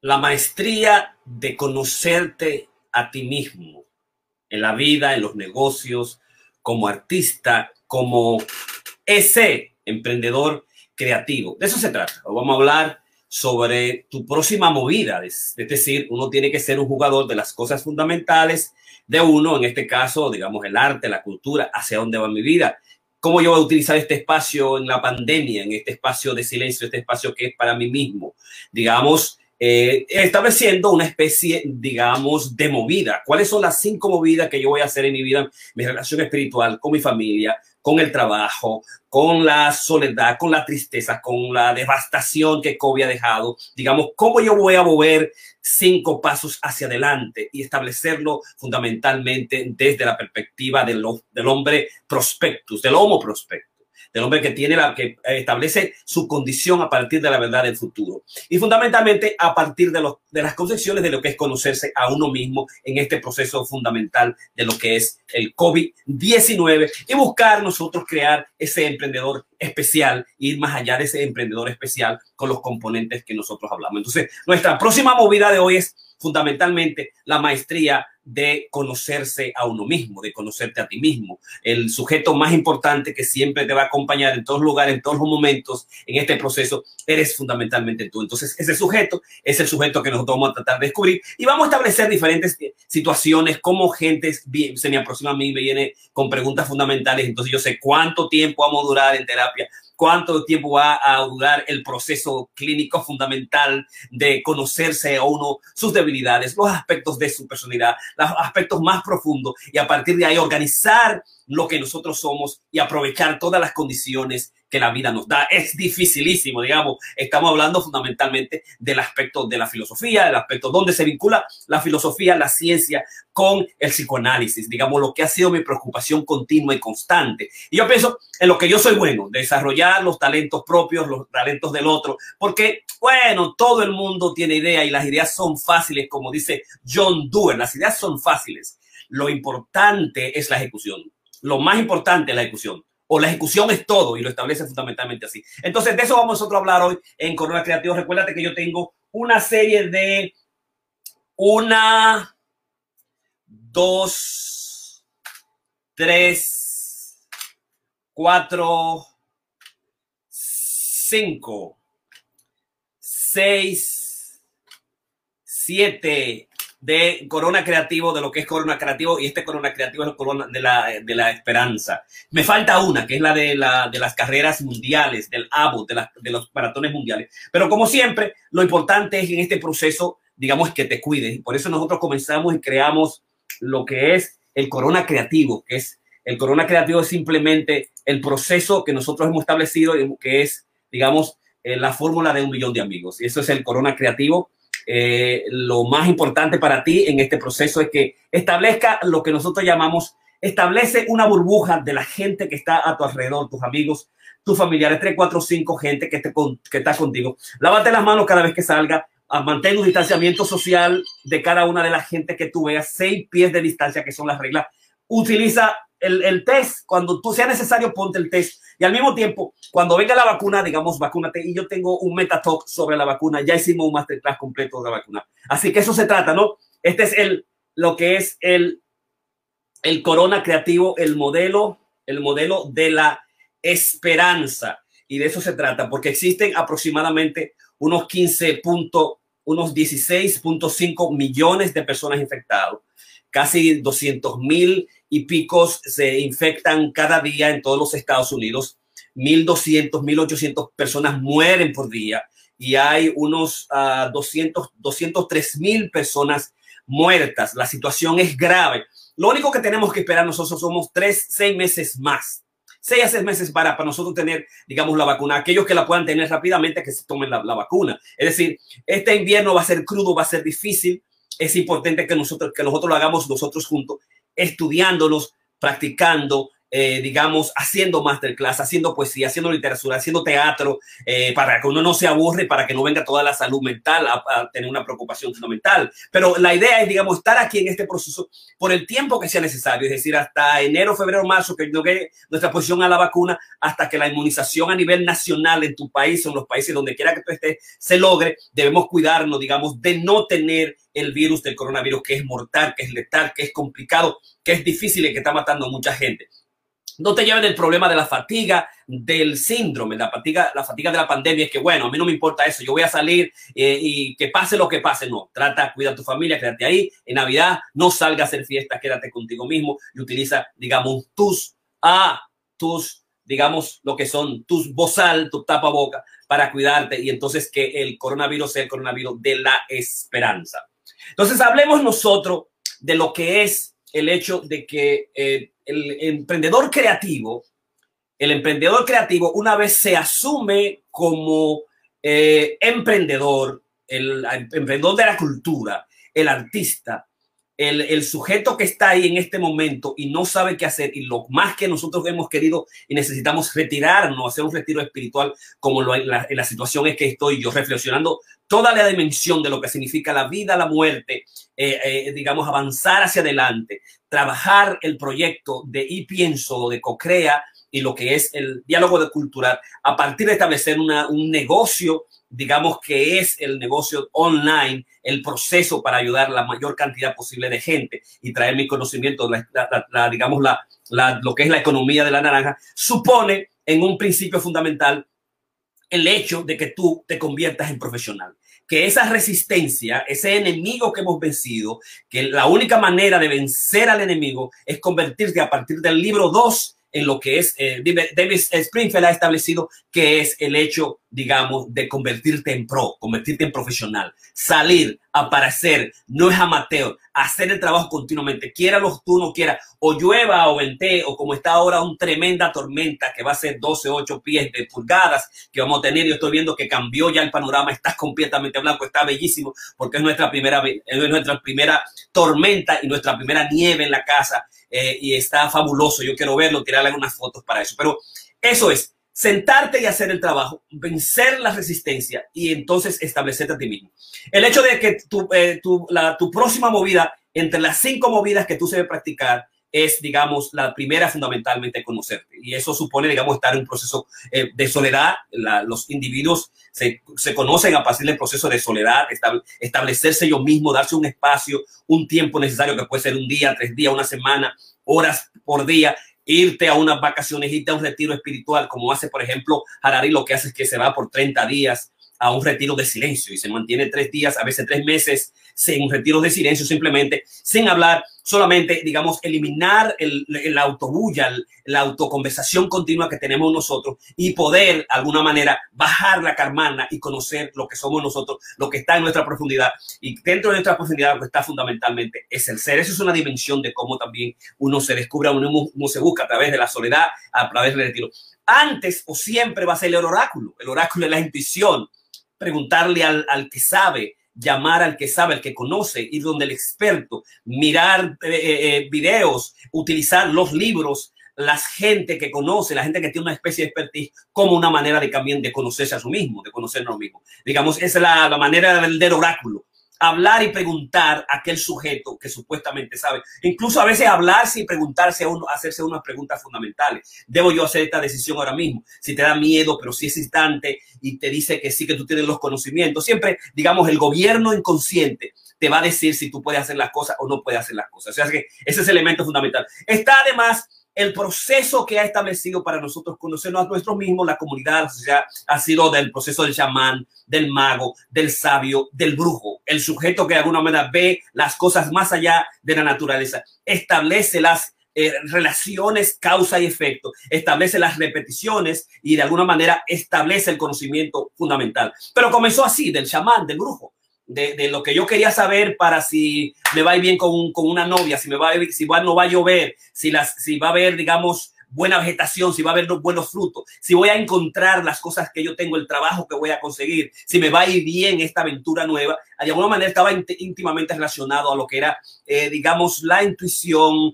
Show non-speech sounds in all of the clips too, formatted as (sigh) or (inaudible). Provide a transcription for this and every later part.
la maestría de conocerte a ti mismo en la vida, en los negocios, como artista, como ese emprendedor creativo. De eso se trata. vamos a hablar sobre tu próxima movida. Es, decir, uno tiene que ser un jugador de las cosas fundamentales de uno, en este caso, digamos, el arte, la cultura, hacia dónde va mi vida. ¿Cómo yo voy a utilizar este espacio en la pandemia, en este espacio de silencio, este espacio que es para mí mismo? Digamos, eh, estableciendo una especie, digamos, de movida. ¿Cuáles son las cinco movidas que yo voy a hacer en mi vida, mi relación espiritual, con mi familia, con el trabajo, con la soledad, con la tristeza, con la devastación que COVID ha dejado? Digamos, ¿cómo yo voy a mover cinco pasos hacia adelante y establecerlo fundamentalmente desde la perspectiva del, del hombre prospectus, del homo prospectus? Del hombre que tiene la que establece su condición a partir de la verdad del futuro y fundamentalmente a partir de, los, de las concepciones de lo que es conocerse a uno mismo en este proceso fundamental de lo que es el COVID-19 y buscar nosotros crear ese emprendedor especial, ir más allá de ese emprendedor especial con los componentes que nosotros hablamos. Entonces, nuestra próxima movida de hoy es fundamentalmente la maestría de conocerse a uno mismo, de conocerte a ti mismo. El sujeto más importante que siempre te va a acompañar en todos lugares, en todos los momentos, en este proceso, eres fundamentalmente tú. Entonces, ese sujeto es el sujeto que nosotros vamos a tratar de descubrir y vamos a establecer diferentes situaciones, como gente se me aproxima a mí, me viene con preguntas fundamentales, entonces yo sé cuánto tiempo vamos a en terapia cuánto tiempo va a durar el proceso clínico fundamental de conocerse a uno, sus debilidades, los aspectos de su personalidad, los aspectos más profundos y a partir de ahí organizar lo que nosotros somos y aprovechar todas las condiciones que la vida nos da. Es dificilísimo, digamos. Estamos hablando fundamentalmente del aspecto de la filosofía, el aspecto donde se vincula la filosofía, la ciencia con el psicoanálisis, digamos, lo que ha sido mi preocupación continua y constante. Y yo pienso en lo que yo soy bueno, desarrollar los talentos propios, los talentos del otro, porque, bueno, todo el mundo tiene idea y las ideas son fáciles, como dice John Dewey, las ideas son fáciles. Lo importante es la ejecución. Lo más importante es la ejecución o la ejecución es todo y lo establece fundamentalmente así. Entonces, de eso vamos nosotros a hablar hoy en Corona Creativo. Recuérdate que yo tengo una serie de una, dos, tres, cuatro, cinco, seis, siete, de Corona Creativo, de lo que es Corona Creativo, y este Corona Creativo es el Corona de la, de la Esperanza. Me falta una, que es la de, la, de las carreras mundiales, del ABO, de, de los maratones mundiales. Pero como siempre, lo importante es en este proceso, digamos, que te cuides. Por eso nosotros comenzamos y creamos lo que es el Corona Creativo, que es el Corona Creativo es simplemente el proceso que nosotros hemos establecido, que es, digamos, eh, la fórmula de un millón de amigos. Y eso es el Corona Creativo eh, lo más importante para ti en este proceso es que establezca lo que nosotros llamamos, establece una burbuja de la gente que está a tu alrededor, tus amigos, tus familiares, tres, cuatro, cinco gente que, te, está contigo. Lávate las manos cada vez que salga, ah, mantén un distanciamiento social de cada una de las gente que tú veas, seis pies de distancia, que son las reglas. Utiliza el, el test, cuando tú sea necesario, ponte el test y al mismo tiempo, cuando venga la vacuna, digamos, vacúnate. Y yo tengo un metatalk sobre la vacuna. Ya hicimos un masterclass completo de la vacuna. Así que eso se trata, ¿no? Este es el, lo que es el, el corona creativo, el modelo, el modelo de la esperanza. Y de eso se trata, porque existen aproximadamente unos 15 unos 16.5 millones de personas infectadas, casi 200 mil y picos se infectan cada día en todos los Estados Unidos. 1.200, 1.800 personas mueren por día y hay unos uh, 200, 203 mil personas muertas. La situación es grave. Lo único que tenemos que esperar nosotros somos tres, seis meses más. Seis a seis meses para, para nosotros tener, digamos, la vacuna. Aquellos que la puedan tener rápidamente, que se tomen la, la vacuna. Es decir, este invierno va a ser crudo, va a ser difícil. Es importante que nosotros, que nosotros lo hagamos nosotros juntos estudiándolos, practicando eh, digamos, haciendo masterclass, haciendo poesía, haciendo literatura, haciendo teatro, eh, para que uno no se aburre, para que no venga toda la salud mental a, tener una preocupación fundamental. Pero la idea es, digamos, estar aquí en este proceso por el tiempo que sea necesario, es decir, hasta enero, febrero, marzo, que llegue nuestra posición a la vacuna, hasta que la inmunización a nivel nacional en tu país o en los países donde quiera que tú estés se logre, debemos cuidarnos, digamos, de no tener el virus del coronavirus, que es mortal, que es letal, que es complicado, que es difícil y que está matando a mucha gente. No te lleven el problema de la fatiga, del síndrome, la fatiga, la fatiga de la pandemia. Es que, bueno, a mí no me importa eso. Yo voy a salir eh, y que pase lo que pase. No, trata, cuida a tu familia, quédate ahí. En Navidad, no salga a hacer fiestas, quédate contigo mismo y utiliza, digamos, tus, a tus, digamos, lo que son tus bozal, tu tapaboca para cuidarte y entonces que el coronavirus sea el coronavirus de la esperanza. Entonces, hablemos nosotros de lo que es el hecho de que eh, el emprendedor creativo, el emprendedor creativo, una vez se asume como eh, emprendedor, el, emprendedor de la cultura, el artista, el, sujeto que está ahí en este momento y no sabe qué hacer y lo más que nosotros hemos querido y necesitamos retirarnos, hacer un retiro espiritual como lo, la, la situación es que estoy yo reflexionando toda la dimensión de lo que significa la vida, la muerte, eh, eh, digamos, avanzar hacia adelante, trabajar el proyecto de y pienso, de Cocrea y lo que es el diálogo de cultural, a partir de establecer un negocio digamos que es el negocio online, el proceso para ayudar la mayor cantidad posible de gente y traer mi conocimiento, digamos, la, lo que es la economía de la naranja, supone en un principio fundamental el hecho de que tú te conviertas en profesional. Que esa resistencia, ese enemigo que hemos vencido, que la única manera de vencer al enemigo es convertirte a partir del libro 2 en lo que es, eh, David Springfield ha establecido que es el hecho, digamos, de convertirte en pro, convertirte en profesional, salir, aparecer, no es amateur, hacer el trabajo continuamente, quiera los tú no quieras, o llueva o vente, o como está ahora una tremenda tormenta que va a ser 12, 8 pies de pulgadas que vamos a tener. Yo estoy viendo que cambió ya el panorama, está completamente blanco, está bellísimo, porque es nuestra primera, es nuestra primera tormenta y nuestra primera nieve en la casa eh, y está fabuloso. Yo quiero verlo, tirarle unas fotos para eso. Pero eso es, sentarte y hacer el trabajo, vencer la resistencia y entonces establecerte a ti mismo. El hecho de que tu, eh, tu, tu próxima movida, entre las cinco movidas que tú se debe practicar, es, digamos, la primera fundamentalmente conocerte. Y eso supone, digamos, estar en un proceso eh, de soledad. los individuos se, se, conocen a partir del proceso de soledad, establecerse ellos mismos, darse un espacio, un tiempo necesario que puede ser un día, tres días, una semana, horas por día, irte a unas vacaciones, irte a un retiro espiritual, como hace, por ejemplo, Harari, lo que hace es que se va por 30 días a un retiro de silencio y se mantiene tres días, a veces tres meses, en un retiro de silencio simplemente, sin hablar, solamente, digamos, eliminar el, el autobulla, la autoconversación continua que tenemos nosotros y poder, de alguna manera, bajar la carmana y conocer lo que somos nosotros, lo que está en nuestra profundidad. Y dentro de nuestra profundidad lo que está fundamentalmente es el ser. Eso es una dimensión de cómo también uno se descubre, uno, uno se busca a través de la soledad, a través del retiro. Antes o siempre va a ser el oráculo. El oráculo es la intuición preguntarle al, al que sabe, llamar al que sabe, al que conoce, ir donde el experto, mirar eh, eh, eh, videos, utilizar los libros, la gente que conoce, la gente que tiene una especie de expertise, como una manera de también de conocerse a sí mismo, de conocernos a mismo. Digamos, esa es la, la manera del, del oráculo hablar y preguntar a aquel sujeto que supuestamente sabe. Incluso a veces hablarse y preguntarse a uno, hacerse unas preguntas fundamentales. ¿Debo yo hacer esta decisión ahora mismo? Si te da miedo, pero si es instante y te dice que sí, que tú tienes los conocimientos. Siempre, digamos, el gobierno inconsciente te va a decir si tú puedes hacer las cosas o no puedes hacer las cosas. O sea, que ese es el elemento fundamental. Está además el proceso que ha establecido para nosotros conocernos a nosotros mismos, la comunidad, la sociedad, ha sido del proceso del chamán, del mago, del sabio, del brujo, el sujeto que de alguna manera ve las cosas más allá de la naturaleza, establece las eh, relaciones causa y efecto, establece las repeticiones y de alguna manera establece el conocimiento fundamental. Pero comenzó así, del chamán, del brujo de, lo que yo quería saber para si me va bien con, con una novia, si me va a si va, no va a llover, si, las, si va a haber, digamos, buena vegetación, si va a haber buenos frutos, si voy a encontrar las cosas que yo tengo, el trabajo que voy a conseguir, si me va a ir bien esta aventura nueva, de alguna manera estaba íntimamente relacionado a lo que era, eh, digamos, la intuición, uh,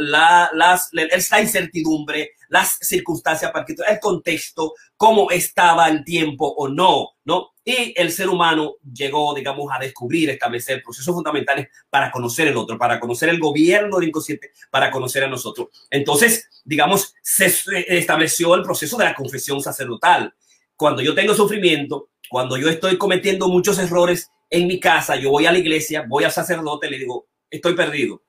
la, las, la incertidumbre, las circunstancias, el contexto, cómo estaba el tiempo o no, ¿no? Y el ser humano llegó, digamos, a descubrir, establecer procesos fundamentales para conocer el otro, para conocer el gobierno del inconsciente, para conocer a nosotros. Entonces, digamos, se estableció el proceso de la confesión sacerdotal. Cuando yo tengo sufrimiento, cuando yo estoy cometiendo muchos errores en mi casa, yo voy a la iglesia, voy al sacerdote, le digo, estoy perdido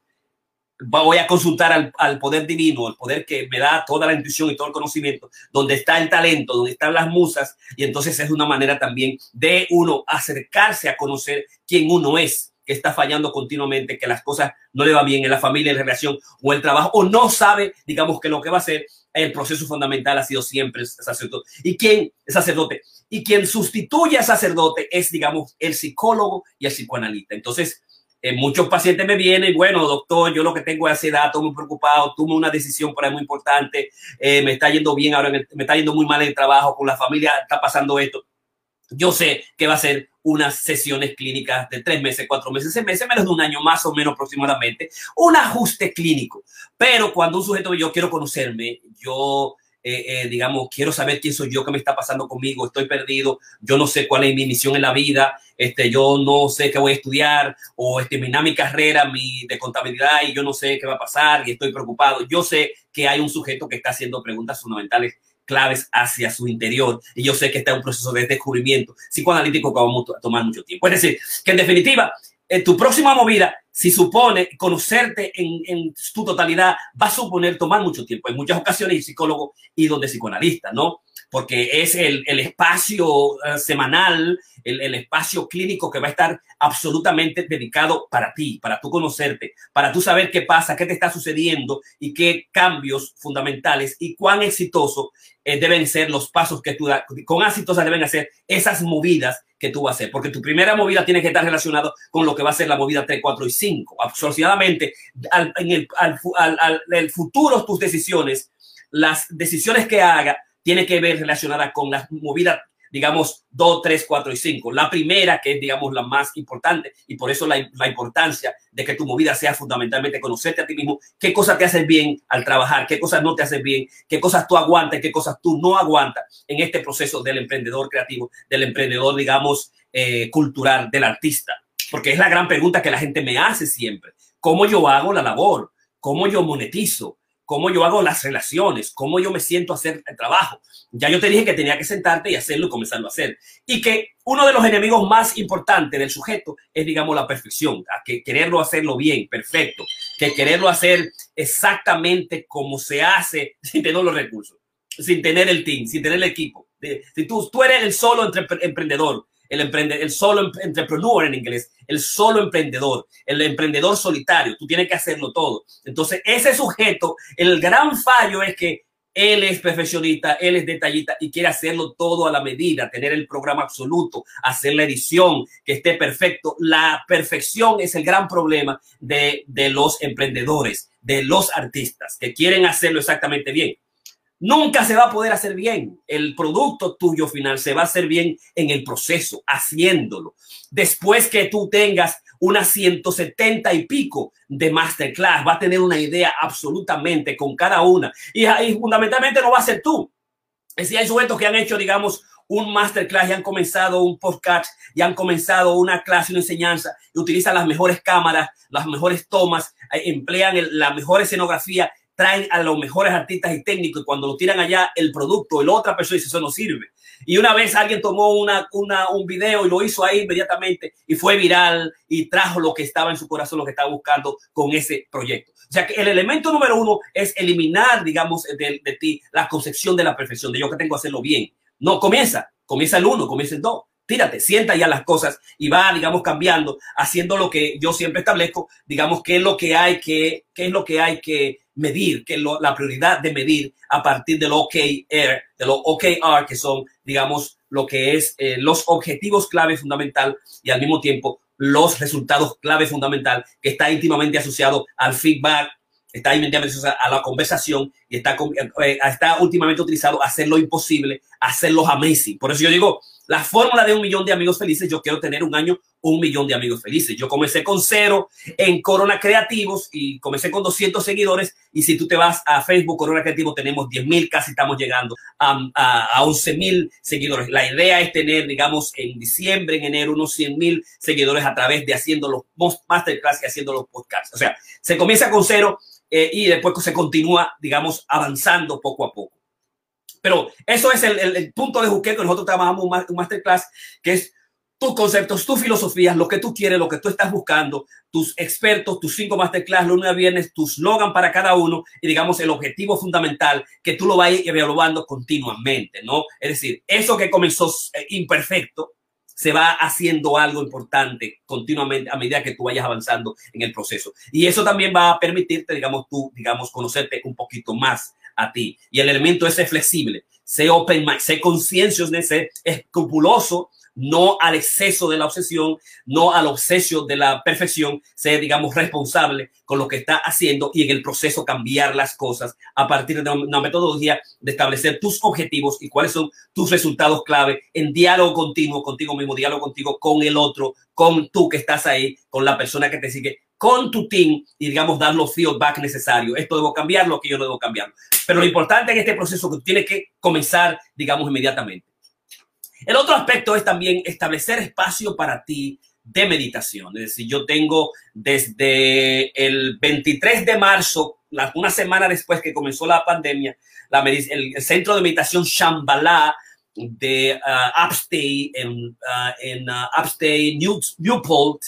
voy a consultar al, poder divino, el poder que me da toda la intuición y todo el conocimiento, donde está el talento, donde están las musas, y entonces es una manera también de uno acercarse a conocer quién uno es, que está fallando continuamente, que las cosas no le van bien en la familia, en la relación o el trabajo, o no sabe, digamos, que lo que va a hacer, el proceso fundamental ha sido siempre el sacerdote. ¿Y quién es sacerdote? Y quien sustituye a sacerdote es, digamos, el psicólogo y el psicoanalista. Entonces, eh, muchos pacientes me vienen, bueno, doctor, yo lo que tengo es ansiedad, estoy muy preocupado, tuve una decisión por ahí muy importante, eh, me está yendo bien ahora, me está yendo muy mal en el trabajo, con la familia está pasando esto. Yo sé que va a ser unas sesiones clínicas de tres meses, cuatro meses, seis meses, menos de un año más o menos aproximadamente, un ajuste clínico. Pero cuando un sujeto, yo quiero conocerme, yo eh, eh, digamos, quiero saber quién soy yo, qué me está pasando conmigo, estoy perdido, yo no sé cuál es mi misión en la vida, este, yo no sé qué voy a estudiar o este, terminar mi carrera mi, de contabilidad y yo no sé qué va a pasar y estoy preocupado. Yo sé que hay un sujeto que está haciendo preguntas fundamentales claves hacia su interior y yo sé que está en un proceso de descubrimiento psicoanalítico que vamos a tomar mucho tiempo. Es decir, que en definitiva, en tu próxima movida si supone conocerte en, en, tu totalidad, va a suponer tomar mucho tiempo. En muchas ocasiones, el psicólogo y donde psicoanalista, ¿no? Porque es el, el espacio uh, semanal, el, el, espacio clínico que va a estar absolutamente dedicado para ti, para tú conocerte, para tú saber qué pasa, qué te está sucediendo y qué cambios fundamentales y cuán exitoso eh, deben ser los pasos que tú das, con exitosas deben hacer esas movidas que tú vas a hacer, porque tu primera movida tiene que estar relacionada con lo que va a ser la movida 3, 4 y 5. Asociadamente, al, en el, al, al, el futuro, tus decisiones, las decisiones que haga, tiene que ver relacionada con las movidas digamos, 2, 3, 4 y 5. La primera, que es, digamos, la más importante, y por eso la, la, importancia de que tu movida sea fundamentalmente conocerte a ti mismo, qué cosas te hacen bien al trabajar, qué cosas no te hacen bien, qué cosas tú aguantas, qué cosas tú no aguantas en este proceso del emprendedor creativo, del emprendedor, digamos, eh, cultural, del artista. Porque es la gran pregunta que la gente me hace siempre. ¿Cómo yo hago la labor? ¿Cómo yo monetizo? Cómo yo hago las relaciones, cómo yo me siento a hacer el trabajo. Ya yo te dije que tenía que sentarte y hacerlo y comenzarlo a hacer. Y que uno de los enemigos más importantes del sujeto es, digamos, la perfección, a que quererlo hacerlo bien, perfecto, que quererlo hacer exactamente como se hace (laughs) sin tener los recursos, sin tener el team, sin tener el equipo. Si tú, tú eres el solo emprendedor, el, emprende, el solo entrepreneur en inglés, el solo emprendedor, el emprendedor solitario, tú tienes que hacerlo todo. Entonces, ese sujeto, el gran fallo es que él es perfeccionista, él es detallista y quiere hacerlo todo a la medida, tener el programa absoluto, hacer la edición, que esté perfecto. La perfección es el gran problema de, de los emprendedores, de los artistas, que quieren hacerlo exactamente bien. Nunca se va a poder hacer bien. El producto tuyo final se va a hacer bien en el proceso, haciéndolo. Después que tú tengas unas 170 y pico de masterclass, va a tener una idea absolutamente con cada una. Y, fundamentalmente no va a ser tú. Es decir, hay sujetos que han hecho, digamos, un masterclass y han comenzado un podcast y han comenzado una clase, una enseñanza y utilizan las mejores cámaras, las mejores tomas, eh, emplean la mejor escenografía traen a los mejores artistas y técnicos y cuando lo tiran allá el producto, el otra persona dice eso no sirve. Y una vez alguien tomó una, una, un video y lo hizo ahí inmediatamente y fue viral y trajo lo que estaba en su corazón, lo que estaba buscando con ese proyecto. O sea que el elemento número uno es eliminar, digamos, de, de ti la concepción de la perfección, de yo que tengo que hacerlo bien. No, comienza, comienza el uno, comienza el dos tírate, sienta ya las cosas y va, digamos, cambiando, haciendo lo que yo siempre establezco, digamos, qué es lo que hay que, qué es lo que hay que medir, que es la prioridad de medir a partir del OKR, de los OKR, que son, digamos, lo que es eh, los objetivos clave fundamental y al mismo tiempo los resultados clave fundamental, que está íntimamente asociado al feedback, está inmediatamente a la conversación y está, eh, está últimamente utilizado hacer lo imposible, hacerlo amazing. Por eso yo digo, la fórmula de un millón de amigos felices, yo quiero tener un año un millón de amigos felices. Yo comencé con cero en Corona Creativos y comencé con 200 seguidores. Y si tú te vas a Facebook, Corona Creativos, tenemos 10 mil, casi estamos llegando a, a, 11 mil seguidores. La idea es tener, digamos, en diciembre, en enero, unos 100 mil seguidores a través de haciendo los masterclass y haciendo los podcasts. O sea, se comienza con cero eh, y después se continúa, digamos, avanzando poco a poco. Pero eso es el, el, punto de Juqueto. Nosotros trabajamos un masterclass que es tus conceptos, tus filosofías, lo que tú quieres, lo que tú estás buscando, tus expertos, tus cinco masterclass, lunes a viernes, tu slogan para cada uno y digamos el objetivo fundamental que tú lo vayas evaluando continuamente, ¿no? Es decir, eso que comenzó eh, imperfecto se va haciendo algo importante continuamente a medida que tú vayas avanzando en el proceso. Y eso también va a permitirte, digamos, tú, digamos, conocerte un poquito más a ti. Y el elemento es ser flexible, sé open mind, sé conciencioso, sé escrupuloso, no al exceso de la obsesión, no al obsesio de la perfección, ser, digamos, responsable con lo que está haciendo y en el proceso cambiar las cosas a partir de una metodología de establecer tus objetivos y cuáles son tus resultados clave en diálogo continuo contigo mismo, diálogo contigo con el otro, con tú que estás ahí, con la persona que te sigue, con tu team y, digamos, dar los feedback necesarios. Esto debo cambiarlo, que yo no debo cambiarlo. Pero lo importante en este proceso es que tienes que comenzar, digamos, inmediatamente. El otro aspecto es también establecer espacio para ti de meditación. Es decir, yo tengo desde el 23 de marzo, una semana después que comenzó la pandemia, el, centro de meditación Shambhala de uh, Upstate, en, uh, en uh, Upstate Newport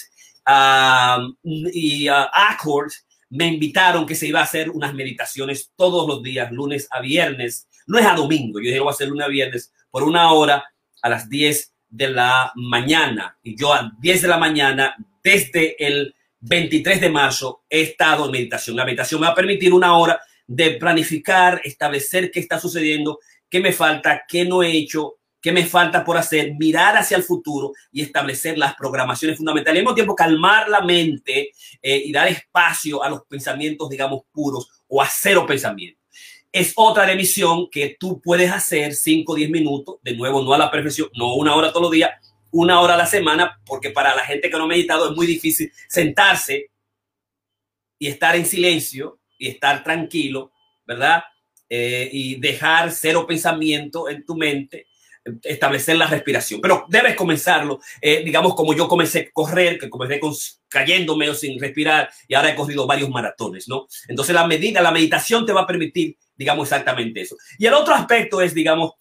um, y Accord, me invitaron que se iba a hacer unas meditaciones todos los días, lunes a viernes, no es a domingo, yo dije, voy a hacer lunes a viernes por una hora a las 10 de la mañana. Y yo a 10 de la mañana, desde el 23 de marzo, he estado en meditación. La meditación me va a permitir una hora de planificar, establecer qué está sucediendo, qué me falta, qué no he hecho, qué me falta por hacer, mirar hacia el futuro y establecer las programaciones fundamentales. Al mismo tiempo, calmar la mente eh, y dar espacio a los pensamientos, digamos, puros o a cero pensamiento es otra emisión que tú puedes hacer 5 o 10 minutos, de nuevo, no a la perfección, no una hora todos los días, una hora a la semana, porque para la gente que no ha meditado es muy difícil sentarse y estar en silencio y estar tranquilo, ¿verdad? Eh, y dejar cero pensamiento en tu mente establecer la respiración. Pero debes comenzarlo, eh, digamos, como yo comencé a correr, que comencé con, cayéndome o sin respirar, y ahora he corrido varios maratones, ¿no? Entonces la medida, la meditación te va a permitir, digamos, exactamente eso. Y el otro aspecto es, digamos,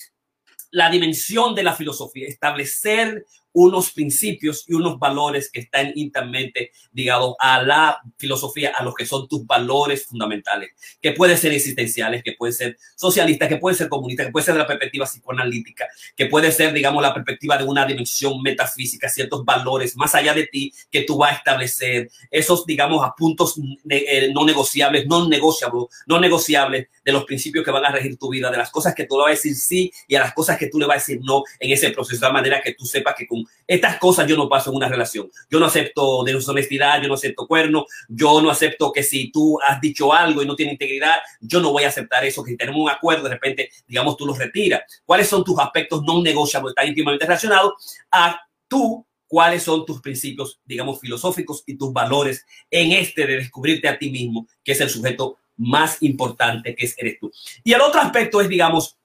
la dimensión de la filosofía, establecer unos principios y unos valores que están íntimamente ligados a la filosofía, a los que son tus valores fundamentales, que pueden ser existenciales, que pueden ser socialistas, que pueden ser comunistas, que pueden ser de la perspectiva psicoanalítica, que puede ser, digamos, la perspectiva de una dimensión metafísica, ciertos valores más allá de ti que tú vas a establecer, esos, digamos, a puntos eh, no negociables, no negociables, no negociables de los principios que van a regir tu vida, de las cosas que tú le vas a decir sí y a las cosas que tú le vas a decir no en ese proceso, de manera que tú sepas que con estas cosas yo no paso en una relación. Yo no acepto deshonestidad, yo no acepto cuerno, yo no acepto que si tú has dicho algo y no tiene integridad, yo no voy a aceptar eso. Que si tenemos un acuerdo, de repente, digamos, tú lo retiras. ¿Cuáles son tus aspectos no negociables? Están íntimamente relacionados a tú cuáles son tus principios, digamos, filosóficos y tus valores en este de descubrirte a ti mismo, que es el sujeto más importante que es eres tú. Y el otro aspecto es, digamos,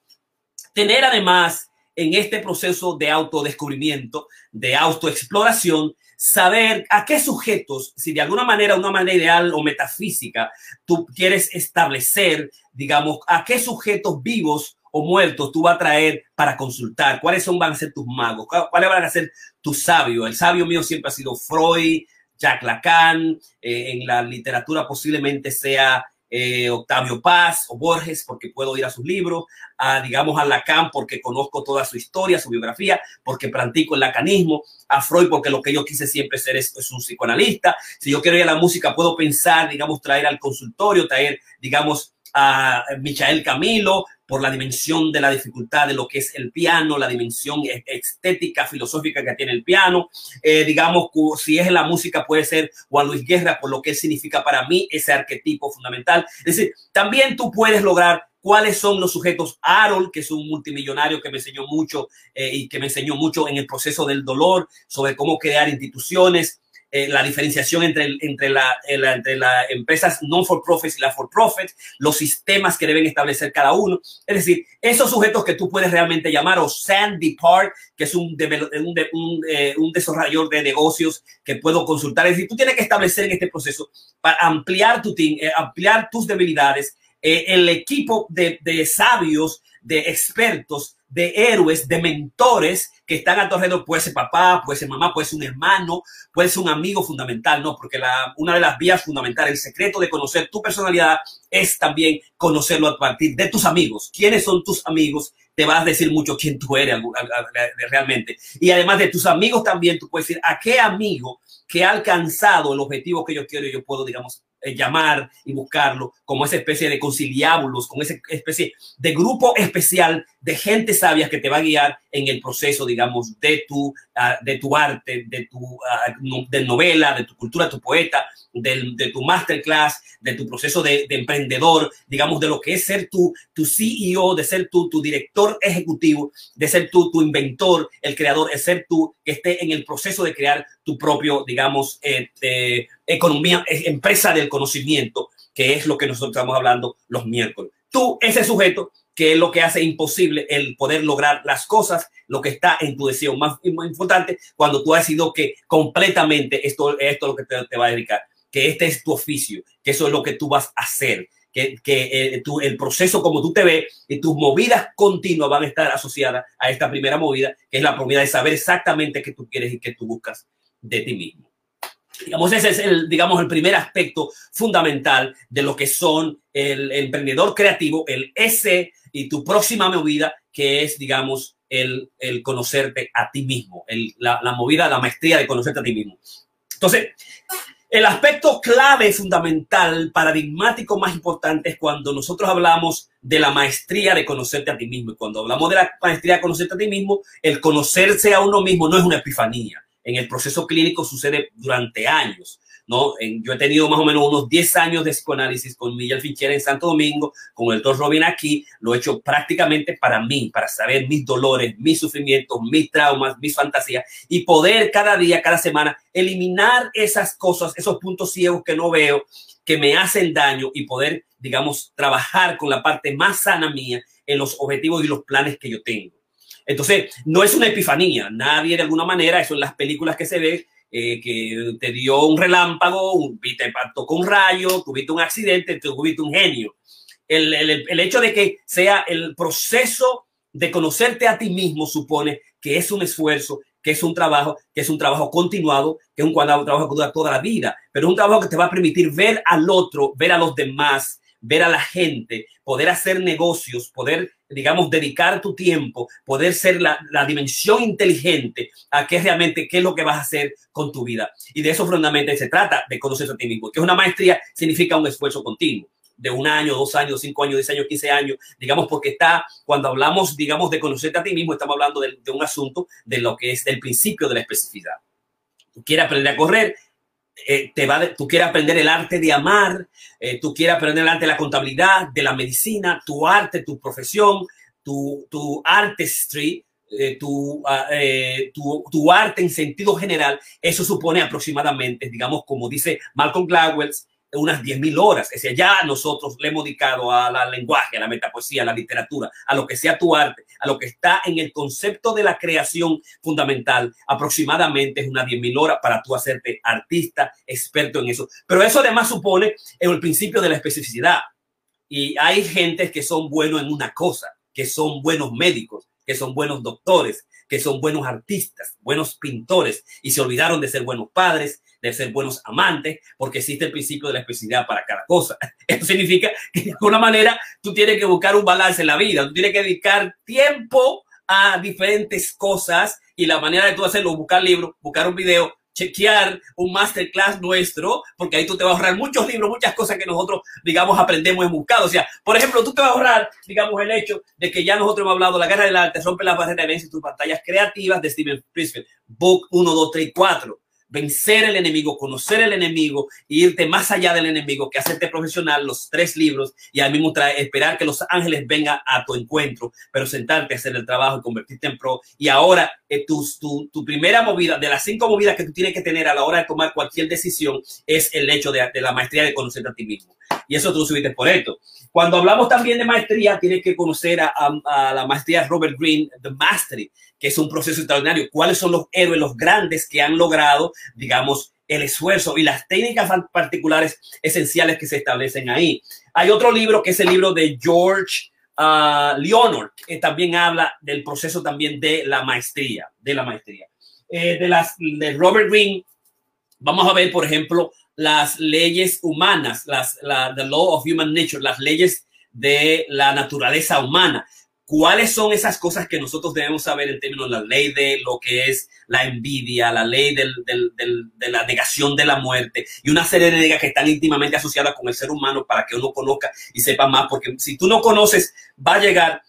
tener además en este proceso de autodescubrimiento, de autoexploración, saber a qué sujetos, si de alguna manera, una manera ideal o metafísica, tú quieres establecer, digamos, a qué sujetos vivos o muertos tú vas a traer para consultar, cuáles son, van a ser tus magos, cuáles van a ser tus sabios. El sabio mío siempre ha sido Freud, Jacques Lacan, eh, en la literatura posiblemente sea eh, Octavio Paz o Borges, porque puedo ir a sus libros, a, digamos, a Lacan, porque conozco toda su historia, su biografía, porque practico el lacanismo, a Freud, porque lo que yo quise siempre ser es, un psicoanalista. Si yo quiero ir a la música, puedo pensar, digamos, traer al consultorio, traer, digamos, a Michael Camilo, por la dimensión de la dificultad de lo que es el piano, la dimensión e-, estética, filosófica que tiene el piano. Eh, digamos, si es la música, puede ser Juan Luis Guerra, por lo que significa para mí ese arquetipo fundamental. Es decir, también tú puedes lograr cuáles son los sujetos. Harold, que es un multimillonario que me enseñó mucho eh, y que me enseñó mucho en el proceso del dolor sobre cómo crear instituciones. Eh, la diferenciación entre, entre, la, entre las empresas non for profit y la for profit, los sistemas que deben establecer cada uno. Es decir, esos sujetos que tú puedes realmente llamar, o Sandy Park, que es un, eh, un desarrollador de negocios que puedo consultar. Es decir, tú tienes que establecer en este proceso para ampliar tu team, ampliar tus debilidades, eh, el equipo de, de, sabios, de expertos, de héroes, de mentores que están a tu. Puede ser papá, puede ser mamá, puede ser un hermano, puede ser un amigo fundamental, ¿no? Porque la, una de las vías fundamentales, el secreto de conocer tu personalidad es también conocerlo a partir de tus amigos. ¿Quiénes son tus amigos? Te vas a decir mucho quién tú eres realmente. Y además de tus amigos también, tú puedes decir a qué amigo que ha alcanzado el objetivo que yo quiero y yo puedo, digamos, eh, llamar y buscarlo como esa especie de conciliábulos, con esa especie de grupo especial de gente sabia que te va a guiar en el proceso, digamos, de tu, ah, de tu arte, de tu uh, de novela, de tu cultura, tu poeta, de tu masterclass, de tu proceso de, emprendedor, digamos, de lo que es ser tu, tu CEO, de ser tu, tu director ejecutivo, de ser tu, tu inventor, el creador, es ser tú que esté en el proceso de crear tu propio, digamos, eh, economía, eh, empresa del conocimiento, que es lo que nosotros estamos hablando los miércoles. Tú, ese sujeto, que es lo que hace imposible el poder lograr las cosas, lo que está en tu deseo más, importante, cuando tú has decidido que completamente esto, esto es lo que te, va a dedicar que este es tu oficio, que eso es lo que tú vas a hacer, que, que eh, el proceso como tú te ves y tus movidas continuas van a estar asociadas a esta primera movida, que es la movida de saber exactamente qué tú quieres y qué tú buscas de ti mismo. Digamos, ese es el, digamos, el primer aspecto fundamental de lo que son el, emprendedor creativo, el S y tu próxima movida, que es, digamos, el, el conocerte a ti mismo, el, la, la movida, la maestría de conocerte a ti mismo. Entonces, el aspecto clave, fundamental, paradigmático más importante es cuando nosotros hablamos de la maestría de conocerte a ti mismo. Y cuando hablamos de la maestría de conocerte a ti mismo, el conocerse a uno mismo no es una epifanía. En el proceso clínico sucede durante años. ¿no? yo he tenido más o menos unos 10 años de psicoanálisis con Miguel Finchera en Santo Domingo, con el doctor Robin aquí, lo he hecho prácticamente para mí, para saber mis dolores, mis sufrimientos, mis traumas, mis fantasías y poder cada día, cada semana eliminar esas cosas, esos puntos ciegos que no veo, que me hacen daño y poder, digamos, trabajar con la parte más sana mía en los objetivos y los planes que yo tengo. Entonces, no es una epifanía, nadie de alguna manera, eso en las películas que se ve, eh, que te dio un relámpago, un, te tocó un rayo, tuviste un accidente, tuviste un genio. El, el, hecho de que sea el proceso de conocerte a ti mismo supone que es un esfuerzo, que es un trabajo, que es un trabajo continuado, que es un, un trabajo que dura toda la vida, pero es un trabajo que te va a permitir ver al otro, ver a los demás, ver a la gente, poder hacer negocios, poder, digamos, dedicar tu tiempo, poder ser la, dimensión inteligente a qué realmente, qué es lo que vas a hacer con tu vida. Y de eso fundamentalmente se trata, de conocer a ti mismo, que una maestría, significa un esfuerzo continuo de un año, dos años, cinco años, diez años, quince años, digamos, porque está, cuando hablamos, digamos, de conocerte a ti mismo, estamos hablando de, de un asunto de lo que es el principio de la especificidad. Tú quieres aprender a correr, eh, te va tú quieres aprender el arte de amar, eh, tú quieres aprender el arte de la contabilidad, de la medicina, tu arte, tu profesión, tu, tu artistry, eh, tu, ah, tu, tu, arte en sentido general, eso supone aproximadamente, digamos, como dice Malcolm Gladwell, unas 10.000 horas. Es decir, ya nosotros le hemos dedicado a la lenguaje, a la metapoesía, a la literatura, a lo que sea tu arte, a lo que está en el concepto de la creación fundamental, aproximadamente es unas 10.000 horas para tú hacerte artista, experto en eso. Pero eso además supone el principio de la especificidad. Y hay gentes que son buenos en una cosa, que son buenos médicos, que son buenos doctores, que son buenos artistas, buenos pintores, y se olvidaron de ser buenos padres, de ser buenos amantes, porque existe el principio de la especialidad para cada cosa. (laughs) Eso significa que de alguna manera tú tienes que buscar un balance en la vida, tú tienes que dedicar tiempo a diferentes cosas y la manera de tú hacerlo, buscar libros, buscar un video, chequear un masterclass nuestro, porque ahí tú te vas a ahorrar muchos libros, muchas cosas que nosotros, digamos, aprendemos en buscado. O sea, por ejemplo, tú te vas a ahorrar, digamos, el hecho de que ya nosotros hemos hablado, la guerra del arte rompe las barreras de tus pantallas creativas de Steven Prisfield, Book 1, 2, 3 y 4 vencer el enemigo, conocer el enemigo y irte más allá del enemigo, que hacerte profesional, los tres libros y al mismo traer, esperar que los ángeles vengan a tu encuentro, pero sentarte a hacer el trabajo y convertirte en pro. Y ahora eh, tu, tu, primera movida, de las cinco movidas que tú tienes que tener a la hora de tomar cualquier decisión, es el hecho de, de la maestría de conocerte a ti mismo. Y eso tú subiste por esto. Cuando hablamos también de maestría, tienes que conocer a, a, a la maestría Robert Greene, The Mastery que es un proceso extraordinario. ¿Cuáles son los héroes, los grandes que han logrado, digamos, el esfuerzo y las técnicas particulares esenciales que se establecen ahí? Hay otro libro que es el libro de George uh, Leonard, que también habla del proceso también de la maestría, de la maestría. Eh, de las de Robert Greene, vamos a ver, por ejemplo, las leyes humanas, las, la, the law of human nature, las leyes de la naturaleza humana cuáles son esas cosas que nosotros debemos saber en términos de la ley de lo que es la envidia, la ley del, de la negación de la muerte y una serie de reglas que están íntimamente asociadas con el ser humano para que uno conozca y sepa más, porque si tú no conoces, va a llegar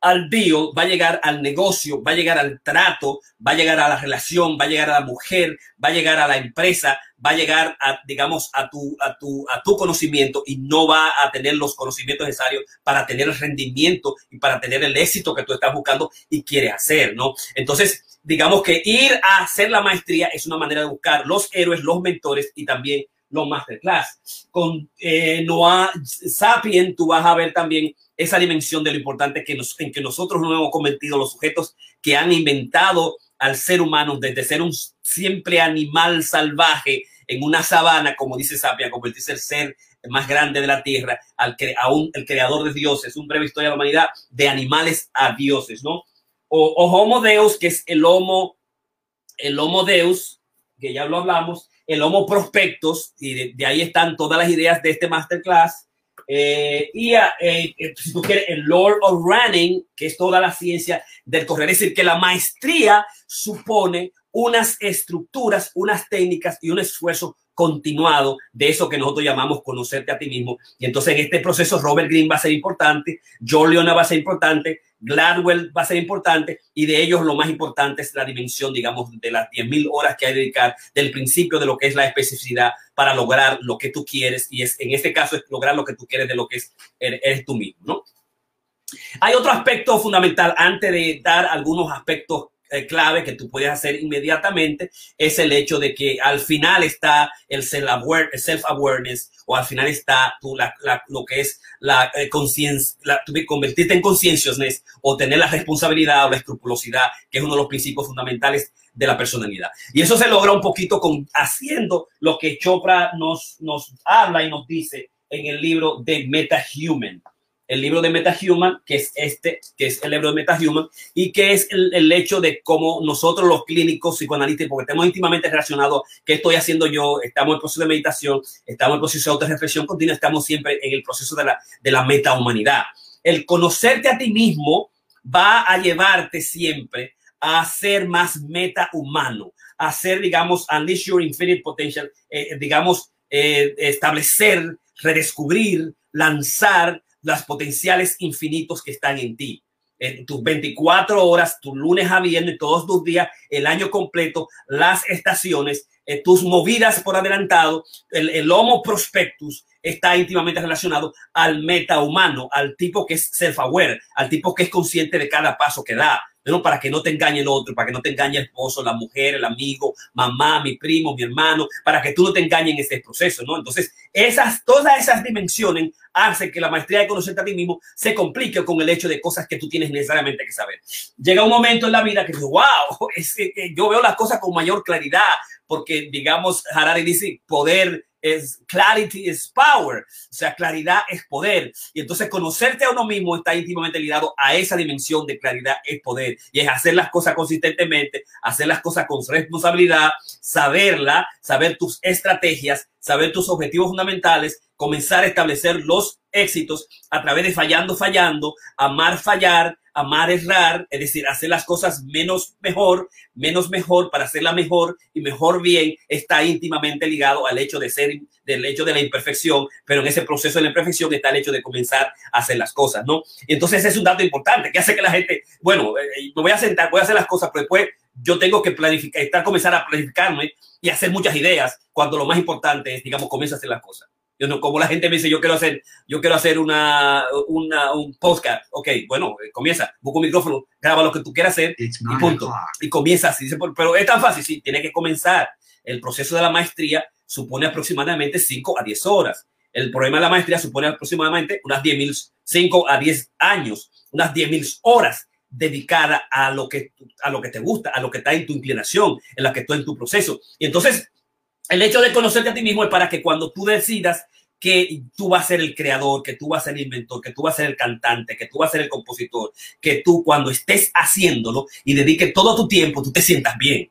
al deal, va a llegar al negocio, va a llegar al trato, va a llegar a la relación, va a llegar a la mujer, va a llegar a la empresa, va a llegar a, digamos, a tu, a tu, a tu conocimiento y no va a tener los conocimientos necesarios para tener el rendimiento y para tener el éxito que tú estás buscando y quieres hacer, ¿no? Entonces, digamos que ir a hacer la maestría es una manera de buscar los héroes, los mentores y también los masterclass. Con eh, Noah Sapien, tú vas a ver también esa dimensión de lo importante que nos, en que nosotros no hemos convertido los sujetos que han inventado al ser humano desde ser un siempre animal salvaje en una sabana, como dice Sapia, convertirse el ser más grande de la tierra, al que aún el creador de dioses, un breve historia de la humanidad, de animales a dioses, ¿no? O, o Homo Deus, que es el Homo, el Homo Deus, que ya lo hablamos, el Homo Prospectus, y de, ahí están todas las ideas de este masterclass, eh, y eh, eh, si tú quieres, el Lord of Running, que es toda la ciencia del correr. Es decir, que la maestría supone unas estructuras, unas técnicas y un esfuerzo continuado de eso que nosotros llamamos conocerte a ti mismo. Y entonces en este proceso Robert Greene va a ser importante, Leona va a ser importante, Gladwell va a ser importante y de ellos lo más importante es la dimensión, digamos, de las 10.000 horas que hay que dedicar del principio de lo que es la especificidad para lograr lo que tú quieres y es en este caso es lograr lo que tú quieres de lo que es eres tú mismo, ¿no? Hay otro aspecto fundamental antes de dar algunos aspectos eh, clave que tú puedes hacer inmediatamente es el hecho de que al final está el self-awareness o al final está tú, lo que es la eh, conciencia, convertirte en consciousness o tener la responsabilidad o la escrupulosidad, que es uno de los principios fundamentales de la personalidad. Y eso se logra un poquito con haciendo lo que Chopra nos, nos habla y nos dice en el libro de Meta Human el libro de MetaHuman, que es este, que es el libro de MetaHuman, y que es el, el, hecho de cómo nosotros los clínicos psicoanalistas, porque estamos íntimamente relacionados, qué estoy haciendo yo, estamos en proceso de meditación, estamos en proceso de autorreflexión continua, estamos siempre en el proceso de la, de la metahumanidad. El conocerte a ti mismo va a llevarte siempre a ser más metahumano, a ser, digamos, unleash your infinite potential, eh, digamos, eh, establecer, redescubrir, lanzar las potenciales infinitos que están en ti. En tus 24 horas, tu lunes a viernes, todos tus días, el año completo, las estaciones, eh, tus movidas por adelantado, el, el Homo prospectus está íntimamente relacionado al meta humano, al tipo que es self-aware, al tipo que es consciente de cada paso que da, ¿no? para que no te engañe el otro, para que no te engañe el esposo, la mujer, el amigo, mamá, mi primo, mi hermano, para que tú no te engañes en este proceso, ¿no? Entonces, esas, todas esas dimensiones hacen que la maestría de conocerte a ti mismo se complique con el hecho de cosas que tú tienes necesariamente que saber. Llega un momento en la vida que dices, wow, (laughs) es que yo veo las cosas con mayor claridad, porque digamos, Harari dice, poder es clarity is power, o sea, claridad es poder. Y entonces conocerte a uno mismo está íntimamente ligado a esa dimensión de claridad es poder. Y es hacer las cosas consistentemente, hacer las cosas con responsabilidad, saberla, saber tus estrategias, saber tus objetivos fundamentales, comenzar a establecer los éxitos a través de fallando, fallando, amar, fallar, amar errar, es decir, hacer las cosas menos mejor, menos mejor para hacerla mejor y mejor bien, está íntimamente ligado al hecho de ser, del hecho de la imperfección, pero en ese proceso de la imperfección está el hecho de comenzar a hacer las cosas, ¿no? Entonces es un dato importante que hace que la gente, bueno, eh, me voy a sentar, voy a hacer las cosas, pero después yo tengo que planificar, estar, comenzar a planificarme y hacer muchas ideas cuando lo más importante es, digamos, comienza a hacer las cosas. Yo no, como la gente me dice, yo quiero hacer, yo quiero hacer una, una un podcast. Ok, bueno, eh, comienza, busca un micrófono, graba lo que tú quieras hacer y punto. Y comienza así. Pero es tan fácil, sí, tiene que comenzar. El proceso de la maestría supone aproximadamente 5 a 10 horas. El problema de la maestría supone aproximadamente unas 10 mil, 5 a 10 años, unas 10 mil horas dedicadas a lo que a lo que te gusta, a lo que está en tu inclinación, en la que está en tu proceso. Y entonces el hecho de conocerte a ti mismo es para que cuando tú decidas que tú vas a ser el creador, que tú vas a ser el inventor, que tú vas a ser el cantante, que tú vas a ser el compositor, que tú cuando estés haciéndolo y dediques todo tu tiempo, tú te sientas bien,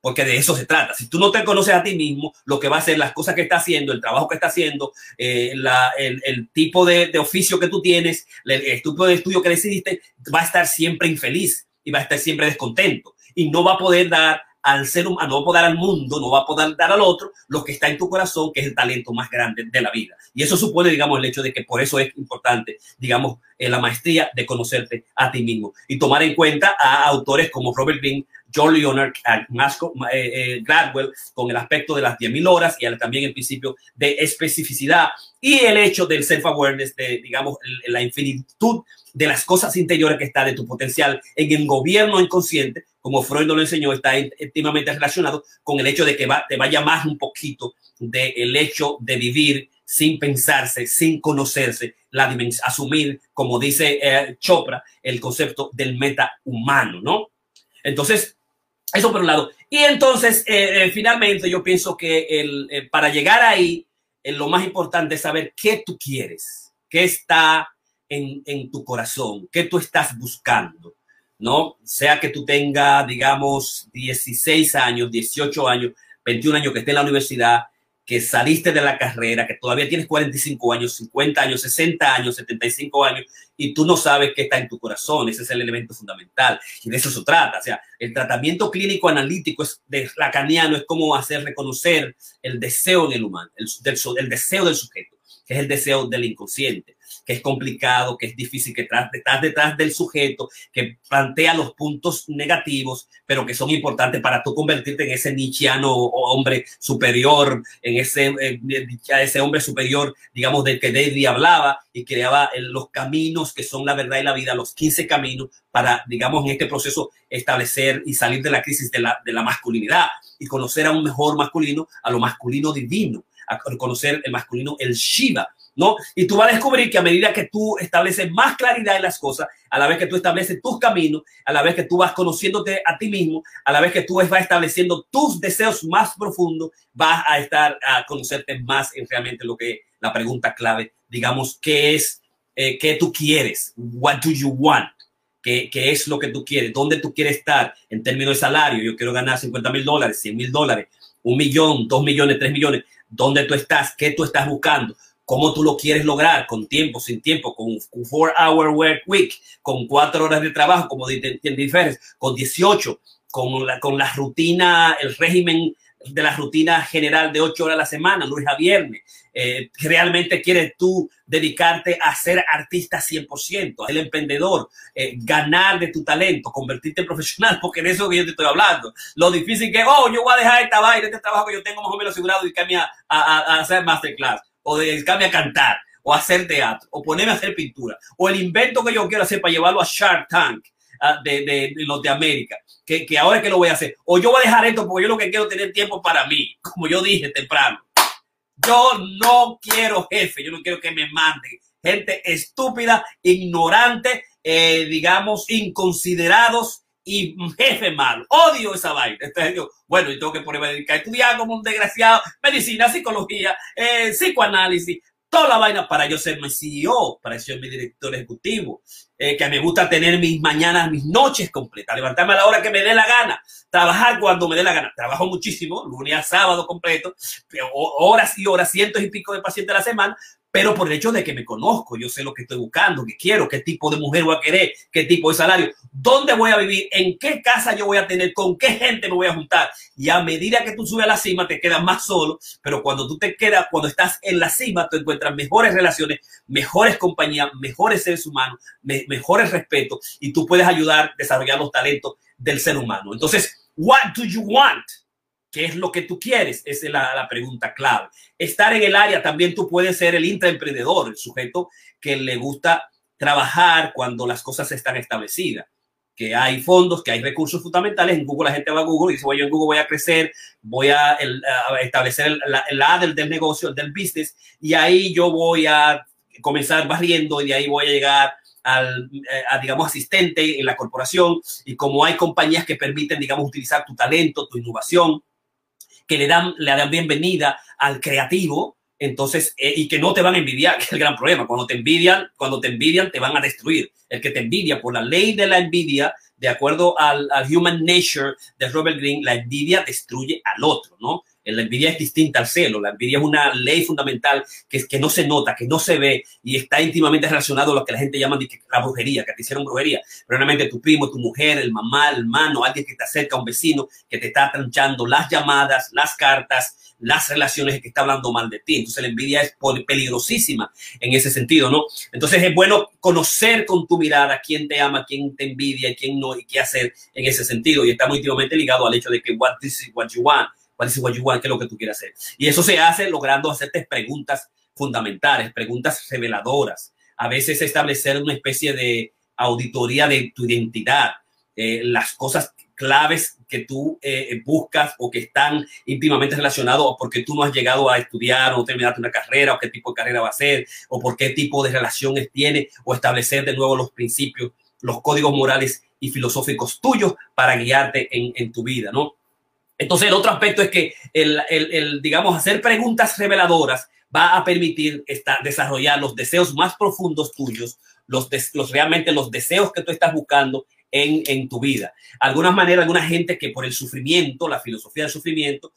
porque de eso se trata. Si tú no te conoces a ti mismo, lo que va a ser las cosas que está haciendo, el trabajo que está haciendo, eh, el, tipo de, oficio que tú tienes, el tipo de estudio que decidiste, va a estar siempre infeliz y va a estar siempre descontento y no va a poder dar al ser humano, no va a poder al mundo, no va a poder dar al otro lo que está en tu corazón, que es el talento más grande de la vida. Y eso supone, digamos, el hecho de que por eso es importante, digamos, la maestría de conocerte a ti mismo y tomar en cuenta a autores como Robert Greene, John Leonard, Masco, eh, eh, Gladwell, con el aspecto de las 10.000 horas y también el principio de especificidad y el hecho del self-awareness, de, digamos, la infinitud de las cosas interiores que está de tu potencial en el gobierno inconsciente, como Freud nos lo enseñó, está íntimamente relacionado con el hecho de que va, te vaya más un poquito del hecho de vivir sin pensarse, sin conocerse, la asumir, como dice eh, Chopra, el concepto del meta humano, ¿no? Entonces, eso por un lado. Y entonces, eh, eh, finalmente, yo pienso que para llegar ahí, lo más importante es saber qué tú quieres, qué está en tu corazón, qué tú estás buscando. ¿No? Sea que tú tengas, digamos, 16 años, 18 años, 21 años, que esté en la universidad, que saliste de la carrera, que todavía tienes 45 años, 50 años, 60 años, 75 años, y tú no sabes qué está en tu corazón. Ese es el elemento fundamental. Y de eso se trata. O sea, el tratamiento clínico analítico es de lacaniano es como hacer reconocer el deseo del humano, el, el deseo del sujeto, que es el deseo del inconsciente que es complicado, que es difícil, que estás detrás del sujeto, que plantea los puntos negativos, pero que son importantes para tú convertirte en ese nichiano hombre superior, en ese, ese hombre superior, digamos, del que David hablaba y creaba los caminos que son la verdad y la vida, los 15 caminos para, digamos, en este proceso establecer y salir de la crisis de la, de la masculinidad y conocer a un mejor masculino, a lo masculino divino, a conocer el masculino, el Shiva, ¿no? Y tú vas a descubrir que a medida que tú estableces más claridad en las cosas, a la vez que tú estableces tus caminos, a la vez que tú vas conociéndote a ti mismo, a la vez que tú vas estableciendo tus deseos más profundos, vas a estar a conocerte más en realmente lo que la pregunta clave, digamos, ¿qué es, eh, qué tú quieres? What do you want? ¿Qué, ¿Qué, es lo que tú quieres? ¿Dónde tú quieres estar en términos de salario? Yo quiero ganar 50 mil dólares, 100 mil dólares, un millón, dos millones, tres millones. ¿Dónde tú estás? ¿Qué tú estás buscando? Cómo tú lo quieres lograr, con tiempo, sin tiempo, con un four hour work week, con cuatro horas de trabajo, como diferes, con 18, con la, con la rutina, el régimen de la rutina general de ocho horas a la semana, lunes a viernes. Eh, realmente quieres tú dedicarte a ser artista 100%, el emprendedor, eh, ganar de tu talento, convertirte en profesional, (laughs) porque de eso que yo te estoy hablando. Lo difícil que, oh, yo voy a dejar esta vaina, este trabajo que yo tengo más o menos asegurado y que a, a, a hacer masterclass o dedicarme a cantar, o hacer teatro, o ponerme a hacer pintura, o el invento que yo quiero hacer para llevarlo a Shark Tank de, de, de, los de América, que, que ahora es que lo voy a hacer, o yo voy a dejar esto porque yo lo que quiero es tener tiempo para mí, como yo dije temprano. Yo no quiero jefe, yo no quiero que me manden gente estúpida, ignorante, eh, digamos, inconsiderados y jefe malo. Odio esa vaina. Entonces yo, bueno, yo tengo que ponerme a dedicar estudiar como un desgraciado, medicina, psicología, eh, psicoanálisis, toda la vaina para yo ser mi CEO, para ser mi director ejecutivo, eh, que me gusta tener mis mañanas, mis noches completas, levantarme a la hora que me dé la gana, trabajar cuando me dé la gana. Trabajo muchísimo, lunes a sábado completo, horas y horas, cientos y pico de pacientes a la semana, pero por el hecho de que me conozco, yo sé lo que estoy buscando, qué quiero, qué tipo de mujer voy a querer, qué tipo de salario, dónde voy a vivir, en qué casa yo voy a tener, con qué gente me voy a juntar. Y a medida que tú subes a la cima, te quedas más solo, pero cuando tú te quedas, cuando estás en la cima, tú encuentras mejores relaciones, mejores compañías, mejores seres humanos, mejores respetos, y tú puedes ayudar a desarrollar los talentos del ser humano. Entonces, what do you want? ¿Qué es lo que tú quieres? Esa es la, pregunta clave. Estar en el área también tú puedes ser el intraemprendedor, el sujeto que le gusta trabajar cuando las cosas están establecidas. Que hay fondos, que hay recursos fundamentales. En Google la gente va a Google y dice, yo en Google voy a crecer, voy a, establecer el, la, del, del negocio, del business, y ahí yo voy a comenzar barriendo y de ahí voy a llegar al, eh, a, digamos, asistente en la corporación y como hay compañías que permiten, digamos, utilizar tu talento, tu innovación, que le dan, le dan bienvenida al creativo, entonces, eh, y que no te van a envidiar, (laughs) que es el gran problema. Cuando te envidian, cuando te envidian, te van a destruir. El que te envidia por la ley de la envidia, de acuerdo al, Human Nature de Robert Greene, la envidia destruye al otro, ¿no? La envidia es distinta al celo. La envidia es una ley fundamental que, que no se nota, que no se ve y está íntimamente relacionado a lo que la gente llama la brujería, que te hicieron brujería. realmente tu primo, tu mujer, el mamá, el hermano, alguien que te acerca, un vecino que te está tranchando las llamadas, las cartas, las relaciones que está hablando mal de ti. Entonces la envidia es peligrosísima en ese sentido, ¿no? Entonces es bueno conocer con tu mirada quién te ama, quién te envidia, quién no y qué hacer en ese sentido. Y está muy íntimamente ligado al hecho de que what, this is what you want cuál es what you qué es lo que tú quieres hacer. Y eso se hace logrando hacerte preguntas fundamentales, preguntas reveladoras. A veces establecer una especie de auditoría de tu identidad, eh, las cosas claves que tú eh, buscas o que están íntimamente relacionados o porque tú no has llegado a estudiar o terminaste una carrera o qué tipo de carrera va a ser o por qué tipo de relaciones tiene o establecer de nuevo los principios, los códigos morales y filosóficos tuyos para guiarte en, en tu vida, ¿no? Entonces, el otro aspecto es que el, digamos, hacer preguntas reveladoras va a permitir desarrollar los deseos más profundos tuyos, los, los realmente los deseos que tú estás buscando en, tu vida. Algunas maneras, alguna gente que por el sufrimiento, la filosofía del sufrimiento,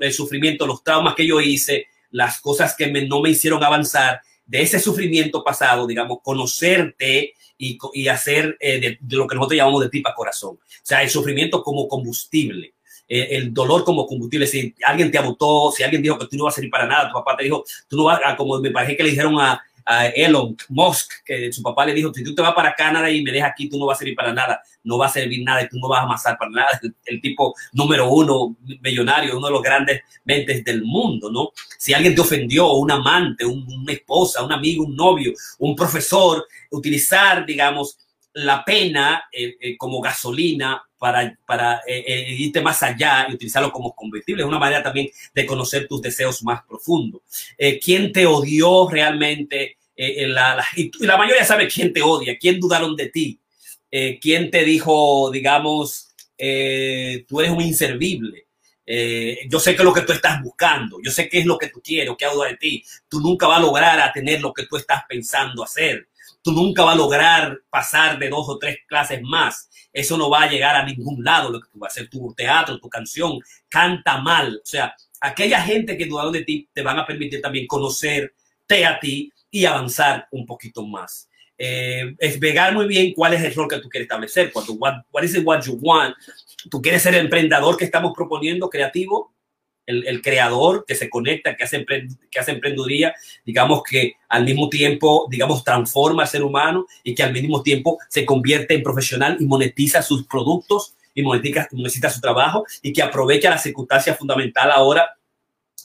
el sufrimiento, los traumas que yo hice, las cosas que no me hicieron avanzar, de ese sufrimiento pasado, digamos, conocerte y, hacer eh, de, de, lo que nosotros llamamos de tripa corazón. O sea, el sufrimiento como combustible. Eh, el dolor como combustible. Si alguien te abotó, si alguien dijo que tú no vas a servir para nada, tu papá te dijo, tú no vas a, como me parece que le dijeron a, Elon Musk, que su papá le dijo, si tú te vas para Canadá y me dejas aquí, tú no vas a servir para nada, no va a servir nada y tú no vas a amasar para nada. El, tipo número uno, millonario, uno de los grandes mentes del mundo, ¿no? Si alguien te ofendió, un amante, una esposa, un amigo, un novio, un profesor, utilizar, digamos, la pena eh, eh, como gasolina para, para eh, irte más allá y utilizarlo como combustible. Es una manera también de conocer tus deseos más profundos. ¿Quién te odió realmente? La, y la mayoría sabe quién te odia, quién dudaron de ti, quién te dijo, digamos, tú eres un inservible. yo sé que es lo que tú estás buscando, yo sé qué es lo que tú quieres, qué duda de ti. Tú nunca vas a lograr a tener lo que tú estás pensando hacer tú nunca vas a lograr pasar de dos o tres clases más. Eso no va a llegar a ningún lado, lo que tú vas a hacer, tu teatro, tu canción, canta mal. O sea, aquella gente que dudaron de ti te van a permitir también conocerte a ti y avanzar un poquito más. Eh, es vegar muy bien cuál es el rol que tú quieres establecer. Cuando, what, what is it what you want? Tú quieres ser emprendedor que estamos proponiendo, creativo, el, creador que se conecta, que hace, que hace emprendeduría, digamos que al mismo tiempo, digamos, transforma al ser humano y que al mismo tiempo se convierte en profesional y monetiza sus productos y monetiza, monetiza su trabajo y que aprovecha la circunstancia fundamental ahora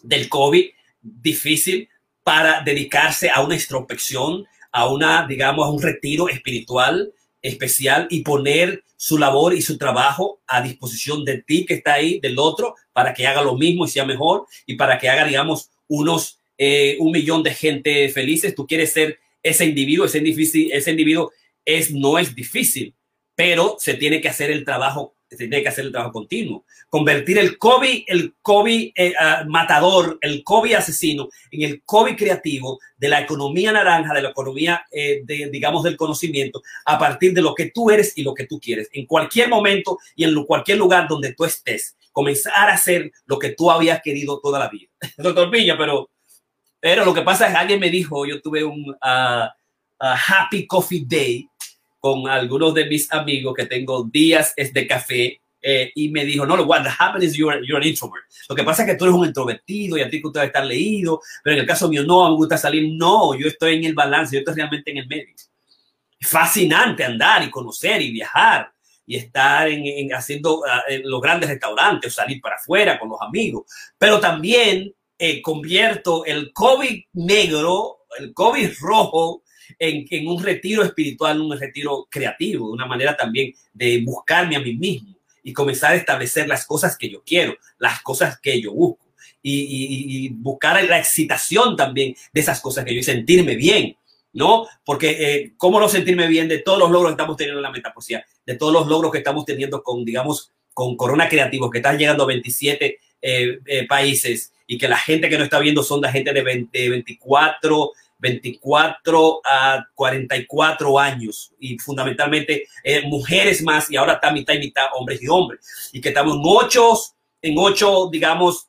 del COVID difícil para dedicarse a una introspección, a una, digamos, a un retiro espiritual especial y poner su labor y su trabajo a disposición de ti que está ahí, del otro, para que haga lo mismo y sea mejor y para que haga, digamos, unos, eh, un millón de gente felices. Tú quieres ser ese individuo, ese, difícil, ese individuo es, no es difícil, pero se tiene que hacer el trabajo se tiene que hacer el trabajo continuo. Convertir el COVID, el COVID eh, ah, matador, el COVID asesino, en el COVID creativo de la economía naranja, de la economía, eh, de, digamos, del conocimiento, a partir de lo que tú eres y lo que tú quieres. En cualquier momento y en cualquier lugar donde tú estés, comenzar a hacer lo que tú habías querido toda la vida. (laughs) Doctor Villa, pero Pero lo que pasa es que alguien me dijo, yo tuve un uh, Happy Coffee Day con algunos de mis amigos que tengo días de café eh, y me dijo, no, what happens is you're, you're, an introvert. Lo que pasa es que tú eres un introvertido y a ti te gusta estar leído, pero en el caso mío no, me gusta salir. No, yo estoy en el balance, yo estoy realmente en el medio. Es fascinante andar y conocer y viajar y estar en, haciendo ah, los grandes restaurantes, salir para afuera con los amigos, pero también eh, convierto el COVID negro, el COVID rojo, en, un retiro espiritual, un retiro creativo, una manera también de buscarme a mí mismo y comenzar a establecer las cosas que yo quiero, las cosas que yo busco y, buscar la excitación también de esas cosas que yo y sentirme bien, ¿no? Porque eh, cómo no sentirme bien de todos los logros que estamos teniendo en la metaposía, de todos los logros que estamos teniendo con, digamos, con Corona Creativos, que están llegando a 27 eh, eh, países y que la gente que no está viendo son la gente de 20, 24, 24 a 44 años y fundamentalmente eh, mujeres más y ahora está mitad y mitad hombres y hombres. Y que estamos en ocho, en ocho, digamos,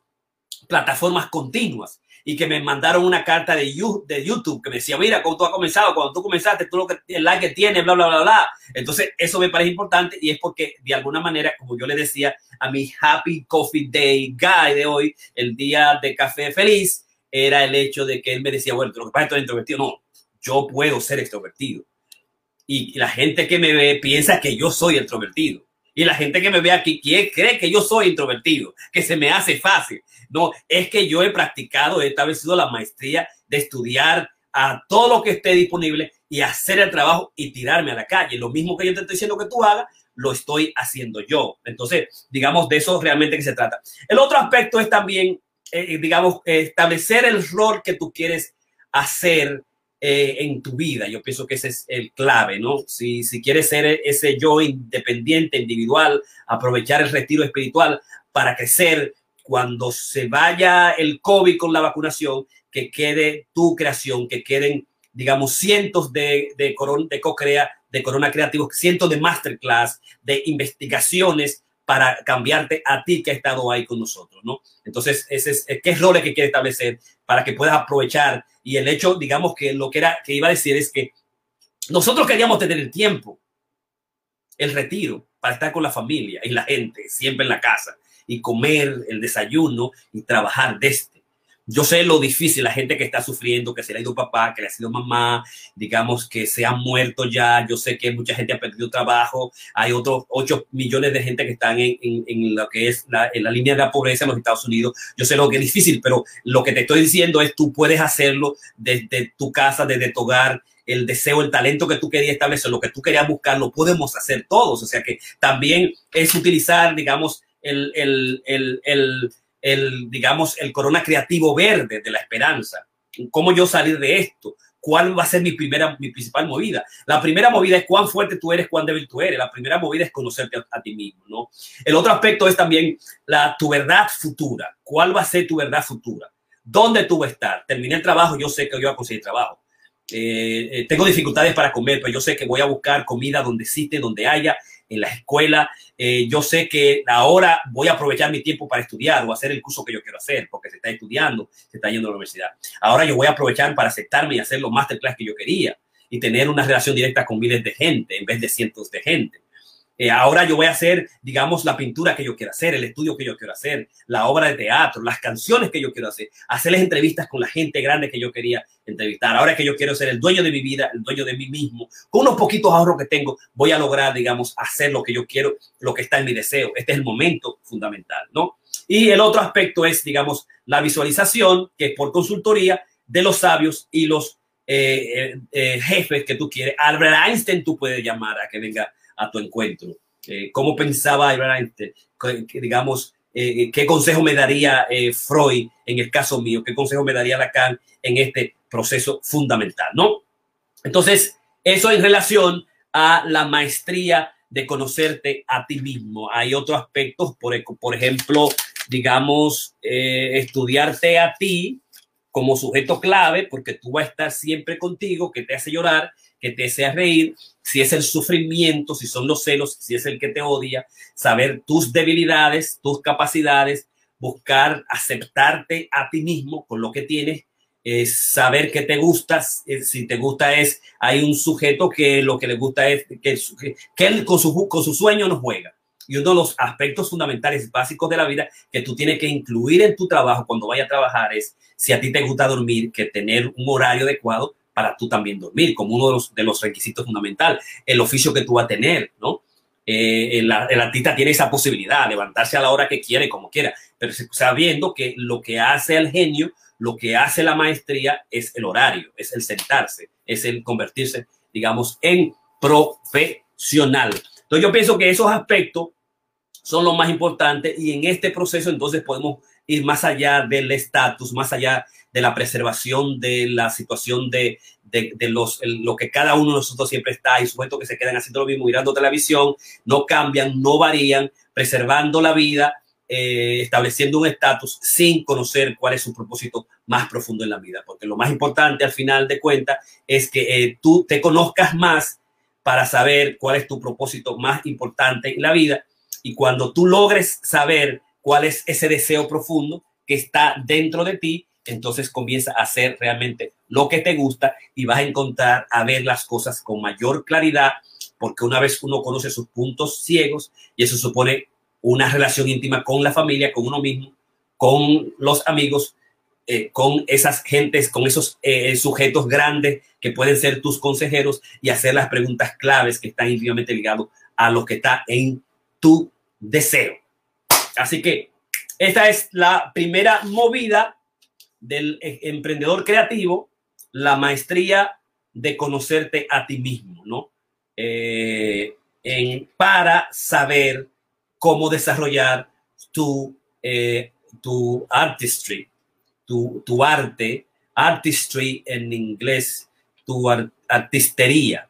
plataformas continuas. Y que me mandaron una carta de, de YouTube que me decía, mira, cómo tú has comenzado, cuando tú comenzaste, tú lo que, el like que tienes, bla, bla, bla, bla. Entonces, eso me parece importante y es porque de alguna manera, como yo le decía a mi Happy Coffee Day Guy de hoy, el día de café feliz, era el hecho de que él me decía, bueno, lo que pasa es que introvertido. No, yo puedo ser extrovertido. Y la gente que me ve piensa que yo soy extrovertido. Y la gente que me ve aquí cree que yo soy introvertido, que se me hace fácil. No, es que yo he practicado, he establecido la maestría de estudiar a todo lo que esté disponible y hacer el trabajo y tirarme a la calle. Lo mismo que yo te estoy diciendo que tú hagas, lo estoy haciendo yo. Entonces, digamos, de eso realmente que se trata. El otro aspecto es también eh, digamos, establecer el rol que tú quieres hacer eh, en tu vida. Yo pienso que ese es el clave, ¿no? Si, si quieres ser ese yo independiente, individual, aprovechar el retiro espiritual para crecer cuando se vaya el COVID con la vacunación, que quede tu creación, que queden, digamos, cientos de, de, de co-crea, de Corona Creativos, cientos de masterclass, de investigaciones para cambiarte a ti que ha estado ahí con nosotros, ¿no? Entonces, ese es, ¿qué roles que quiere establecer para que puedas aprovechar? Y el hecho, digamos que lo que, era, que iba a decir es que nosotros queríamos tener el tiempo, el retiro, para estar con la familia y la gente, siempre en la casa, y comer el desayuno y trabajar desde yo sé lo difícil, la gente que está sufriendo, que se le ha ido papá, que le ha sido mamá, digamos que se han muerto ya. Yo sé que mucha gente ha perdido trabajo. Hay otros 8 millones de gente que están en, en, lo que es la, en línea de la pobreza en los Estados Unidos. Yo sé lo que es difícil, pero lo que te estoy diciendo es tú puedes hacerlo desde tu casa, desde tu hogar el deseo, el talento que tú querías establecer, lo que tú querías buscar, lo podemos hacer todos. O sea que también es utilizar, digamos, el, el, el, el el, digamos, el corona creativo verde de la esperanza. ¿Cómo yo salir de esto? ¿Cuál va a ser mi primera, mi principal movida? La primera movida es cuán fuerte tú eres, cuán débil tú eres. La primera movida es conocerte a, ti mismo, ¿no? El otro aspecto es también la, tu verdad futura. ¿Cuál va a ser tu verdad futura? ¿Dónde tú vas a estar? Terminé el trabajo, yo sé que yo voy a conseguir trabajo. Eh, eh, tengo dificultades para comer, pero yo sé que voy a buscar comida donde existe, donde haya, en la escuela. Eh, yo sé que ahora voy a aprovechar mi tiempo para estudiar o hacer el curso que yo quiero hacer, porque se está estudiando, se está yendo a la universidad. Ahora yo voy a aprovechar para aceptarme y hacer los masterclass que yo quería y tener una relación directa con miles de gente en vez de cientos de gente. Eh, ahora yo voy a hacer, digamos, la pintura que yo quiero hacer, el estudio que yo quiero hacer, la obra de teatro, las canciones que yo quiero hacer, hacerles entrevistas con la gente grande que yo quería entrevistar. Ahora que yo quiero ser el dueño de mi vida, el dueño de mí mismo, con unos poquitos ahorros que tengo, voy a lograr, digamos, hacer lo que yo quiero, lo que está en mi deseo. Este es el momento fundamental, ¿no? Y el otro aspecto es, digamos, la visualización, que es por consultoría de los sabios y los eh, eh, jefes que tú quieres. Albert Einstein tú puedes llamar a que venga a tu encuentro. Eh, ¿Cómo pensaba Einstein? digamos, eh, ¿qué consejo me daría eh, Freud en el caso mío? ¿Qué consejo me daría Lacan en este proceso fundamental? ¿No? Entonces, eso en relación a la maestría de conocerte a ti mismo. Hay otros aspectos, por, por ejemplo, digamos, estudiarte a ti como sujeto clave, porque tú vas a estar siempre contigo, que te hace llorar, que te hace reír, si es el sufrimiento, si son los celos, si es el que te odia, saber tus debilidades, tus capacidades, buscar aceptarte a ti mismo con lo que tienes, saber qué te gusta. Si te gusta es, hay un sujeto que lo que le gusta es que, que él con su, con su sueño no juega. Y uno de los aspectos fundamentales básicos de la vida que tú tienes que incluir en tu trabajo cuando vayas a trabajar es, si a ti te gusta dormir, que tener un horario adecuado para tú también dormir, como uno de los, de los requisitos fundamentales, el oficio que tú vas a tener, ¿no? Eh, el, artista tiene esa posibilidad, levantarse a la hora que quiere, como quiera, pero sabiendo que lo que hace al genio, lo que hace la maestría es el horario, es el sentarse, es el convertirse, digamos, en profesional. Entonces yo pienso que esos aspectos son los más importantes y en este proceso entonces podemos ir más allá del estatus, más allá de la preservación de la situación de, de, los, lo que cada uno de nosotros siempre está y sujetos que se quedan haciendo lo mismo, mirando televisión, no cambian, no varían, preservando la vida, eh, estableciendo un estatus sin conocer cuál es su propósito más profundo en la vida. Porque lo más importante al final de cuentas es que eh, tú te conozcas más para saber cuál es tu propósito más importante en la vida. Y cuando tú logres saber cuál es ese deseo profundo que está dentro de ti, entonces comienza a hacer realmente lo que te gusta y vas a encontrar a ver las cosas con mayor claridad, porque una vez uno conoce sus puntos ciegos y eso supone una relación íntima con la familia, con uno mismo, con los amigos, eh, con esas gentes, con esos eh, sujetos grandes que pueden ser tus consejeros y hacer las preguntas claves que están íntimamente ligados a lo que está en tu deseo. Así que esta es la primera movida del e, emprendedor creativo, la maestría de conocerte a ti mismo, ¿no? Eh, en, para saber cómo desarrollar tu, eh, tu artistry, tu, tu, arte, artistry en inglés, tu artistería,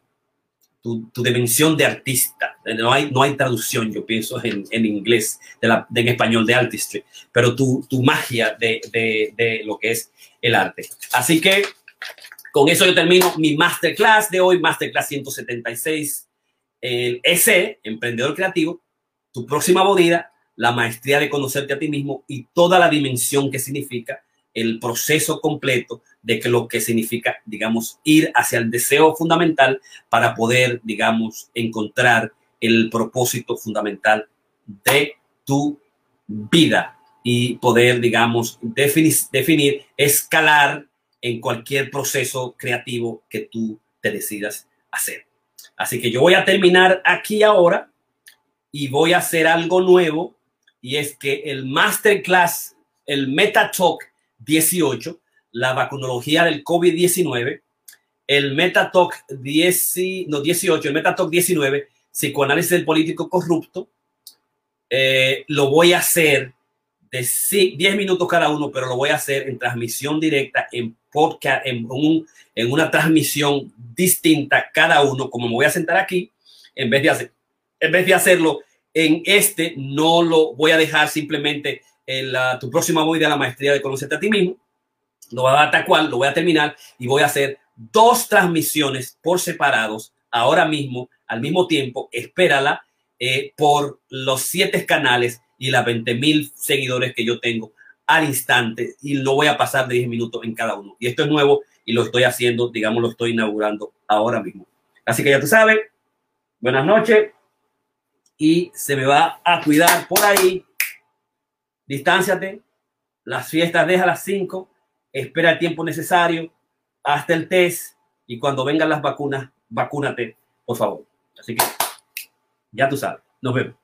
tu, dimensión de artista. No hay, no hay traducción, yo pienso, en, en inglés, de en español de artistry, pero tu, tu magia de, de, de, lo que es el arte. Así que con eso yo termino mi masterclass de hoy, masterclass 176, el EC, Emprendedor Creativo, tu próxima bodida, la maestría de conocerte a ti mismo y toda la dimensión que significa el proceso completo de que lo que significa, digamos, ir hacia el deseo fundamental para poder, digamos, encontrar el propósito fundamental de tu vida y poder, digamos, definir, definir, escalar en cualquier proceso creativo que tú te decidas hacer. Así que yo voy a terminar aquí ahora y voy a hacer algo nuevo y es que el masterclass, el Meta Talk 18, la vacunología del COVID-19, el Metatalk 10, no, 18, el Metatalk 19, psicoanálisis del político corrupto, eh, lo voy a hacer de 10 minutos cada uno, pero lo voy a hacer en transmisión directa, en podcast, en, un, en una transmisión distinta cada uno, como me voy a sentar aquí, en vez de hacer, en vez de hacerlo en este, no lo voy a dejar simplemente en la, tu próxima voy de la maestría de conocerte a ti mismo, lo voy a dar tal cual, lo voy a terminar y voy a hacer dos transmisiones por separados ahora mismo, al mismo tiempo, espérala eh, por los siete canales y las 20 mil seguidores que yo tengo al instante y lo voy a pasar de 10 minutos en cada uno. Y esto es nuevo y lo estoy haciendo, digamos, lo estoy inaugurando ahora mismo. Así que ya tú sabes, buenas noches y se me va a cuidar por ahí. Distánciate, las fiestas deja a las 5 espera el tiempo necesario hasta el test y cuando vengan las vacunas, vacúnate, por favor. Así que ya tú sabes. Nos vemos.